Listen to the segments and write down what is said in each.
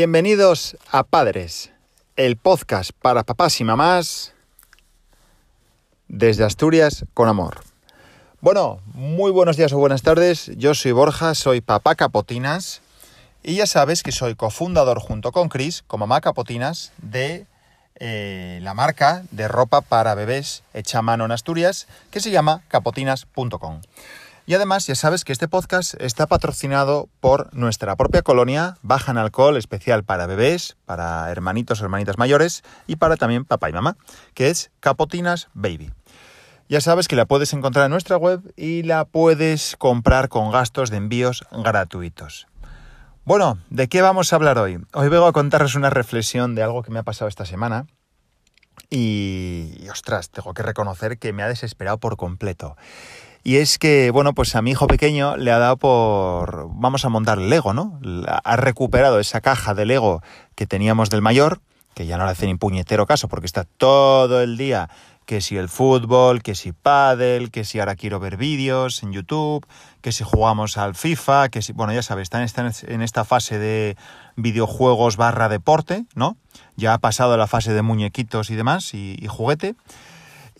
Bienvenidos a Padres, el podcast para papás y mamás desde Asturias con amor. Bueno, muy buenos días o buenas tardes. Yo soy Borja, soy papá Capotinas y ya sabes que soy cofundador junto con Chris, como mamá Capotinas, de eh, la marca de ropa para bebés hecha mano en Asturias que se llama capotinas.com. Y además, ya sabes que este podcast está patrocinado por nuestra propia colonia, baja en alcohol, especial para bebés, para hermanitos o hermanitas mayores y para también papá y mamá, que es Capotinas Baby. Ya sabes que la puedes encontrar en nuestra web y la puedes comprar con gastos de envíos gratuitos. Bueno, ¿de qué vamos a hablar hoy? Hoy vengo a contaros una reflexión de algo que me ha pasado esta semana y, y ostras, tengo que reconocer que me ha desesperado por completo. Y es que, bueno, pues a mi hijo pequeño le ha dado por, vamos a montar Lego, ¿no? Ha recuperado esa caja de Lego que teníamos del mayor, que ya no le hace ni puñetero caso porque está todo el día que si el fútbol, que si pádel, que si ahora quiero ver vídeos en YouTube, que si jugamos al FIFA, que si, bueno, ya sabes, está en esta, fase de videojuegos barra deporte, ¿no? Ya ha pasado la fase de muñequitos y demás y juguete.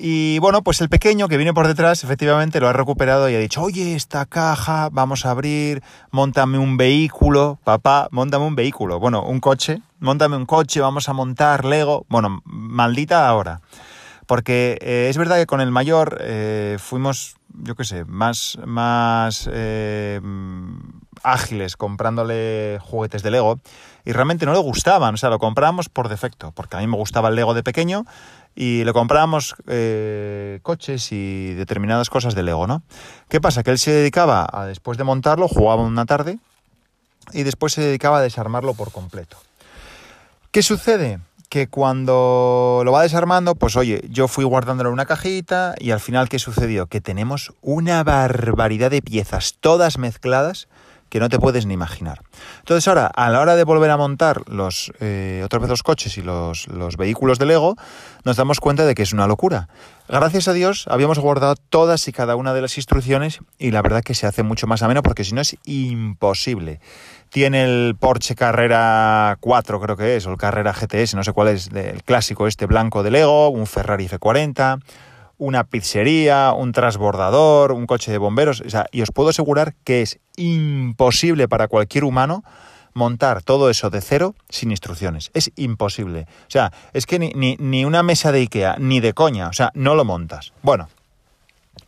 Y bueno, pues el pequeño que viene por detrás efectivamente lo ha recuperado y ha dicho, oye, esta caja, vamos a abrir, montame un vehículo, papá, montame un vehículo, bueno, un coche, montame un coche, vamos a montar Lego, bueno, maldita ahora. Porque eh, es verdad que con el mayor eh, fuimos, yo qué sé, más, más eh, ágiles comprándole juguetes de Lego y realmente no le gustaban, o sea, lo comprábamos por defecto, porque a mí me gustaba el Lego de pequeño y le comprábamos eh, coches y determinadas cosas de Lego, ¿no? ¿Qué pasa? Que él se dedicaba a, después de montarlo, jugaba una tarde y después se dedicaba a desarmarlo por completo. ¿Qué sucede? Que cuando lo va desarmando, pues oye, yo fui guardándolo en una cajita y al final, ¿qué sucedió? Que tenemos una barbaridad de piezas, todas mezcladas, que no te puedes ni imaginar. Entonces ahora, a la hora de volver a montar los, eh, otra vez los coches y los, los, vehículos de Lego, nos damos cuenta de que es una locura. Gracias a Dios habíamos guardado todas y cada una de las instrucciones y la verdad que se hace mucho más ameno porque si no es imposible. Tiene el Porsche Carrera 4 creo que es, o el Carrera GTS, no sé cuál es, el clásico este blanco de Lego, un Ferrari F40 una pizzería, un transbordador, un coche de bomberos. O sea, y os puedo asegurar que es imposible para cualquier humano montar todo eso de cero sin instrucciones. Es imposible. O sea, es que ni, ni, ni una mesa de Ikea, ni de coña. O sea, no lo montas. Bueno,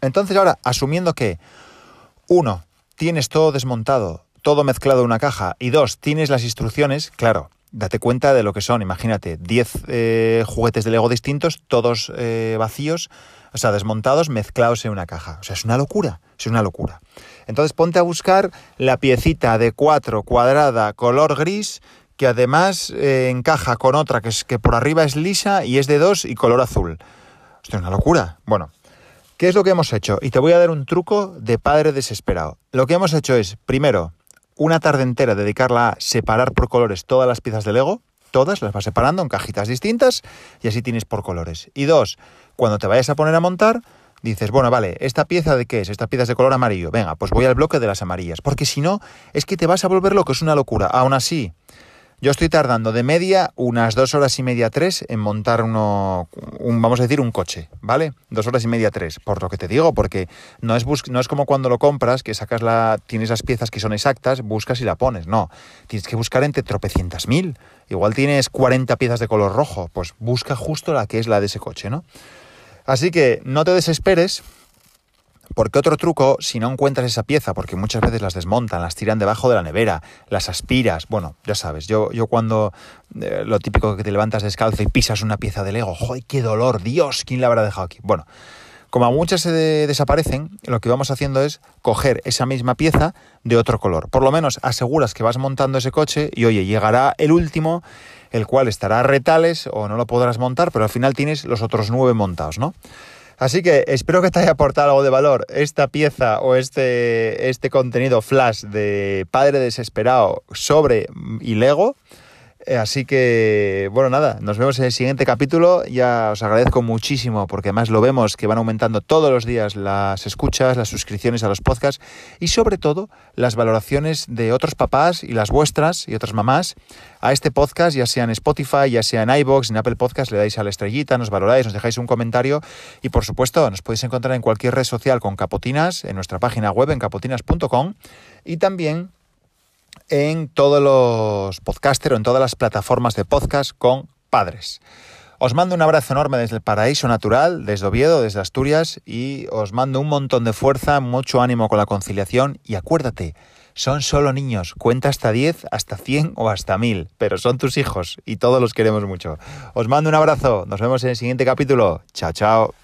entonces ahora, asumiendo que, uno, tienes todo desmontado, todo mezclado en una caja, y dos, tienes las instrucciones, claro, date cuenta de lo que son. Imagínate, 10 eh, juguetes de Lego distintos, todos eh, vacíos, o sea, desmontados, mezclados en una caja. O sea, es una locura, es una locura. Entonces ponte a buscar la piecita de 4 cuadrada, color gris, que además eh, encaja con otra que, es, que por arriba es lisa y es de 2 y color azul. Esto es una locura. Bueno, ¿qué es lo que hemos hecho? Y te voy a dar un truco de padre desesperado. Lo que hemos hecho es, primero, una tarde entera dedicarla a separar por colores todas las piezas de Lego, todas las vas separando en cajitas distintas y así tienes por colores. Y dos, cuando te vayas a poner a montar, dices, bueno, vale, ¿esta pieza de qué es? Esta pieza es de color amarillo. Venga, pues voy al bloque de las amarillas. Porque si no, es que te vas a volver loco, es una locura. Aún así, yo estoy tardando de media unas dos horas y media, tres en montar uno, un, vamos a decir, un coche, ¿vale? Dos horas y media, tres, por lo que te digo, porque no es, no es como cuando lo compras, que sacas la, tienes las piezas que son exactas, buscas y la pones, no. Tienes que buscar entre tropecientas mil. Igual tienes 40 piezas de color rojo, pues busca justo la que es la de ese coche, ¿no? Así que no te desesperes, porque otro truco, si no encuentras esa pieza, porque muchas veces las desmontan, las tiran debajo de la nevera, las aspiras, bueno, ya sabes, yo, yo cuando eh, lo típico que te levantas descalzo y pisas una pieza de Lego, ¡joder, qué dolor! Dios, ¿quién la habrá dejado aquí? Bueno, como muchas se desaparecen, lo que vamos haciendo es coger esa misma pieza de otro color. Por lo menos aseguras que vas montando ese coche y oye, llegará el último, el cual estará a retales o no lo podrás montar, pero al final tienes los otros nueve montados, ¿no? Así que espero que te haya aportado algo de valor esta pieza o este, este contenido flash de Padre Desesperado sobre y Lego. Eh, así que, bueno, nada, nos vemos en el siguiente capítulo. Ya os agradezco muchísimo porque además lo vemos que van aumentando todos los días las escuchas, las suscripciones a los podcasts y sobre todo las valoraciones de otros papás y las vuestras y otras mamás a este podcast, ya sea en Spotify, ya sea en iBox, en Apple Podcast, le dais a la estrellita, nos valoráis, nos dejáis un comentario y por supuesto nos podéis encontrar en cualquier red social con Capotinas, en nuestra página web en capotinas.com y también en todos los podcasters o en todas las plataformas de podcast con padres. Os mando un abrazo enorme desde el paraíso natural, desde Oviedo, desde Asturias, y os mando un montón de fuerza, mucho ánimo con la conciliación, y acuérdate, son solo niños, cuenta hasta 10, hasta 100 o hasta 1000, pero son tus hijos y todos los queremos mucho. Os mando un abrazo, nos vemos en el siguiente capítulo. Chao, chao.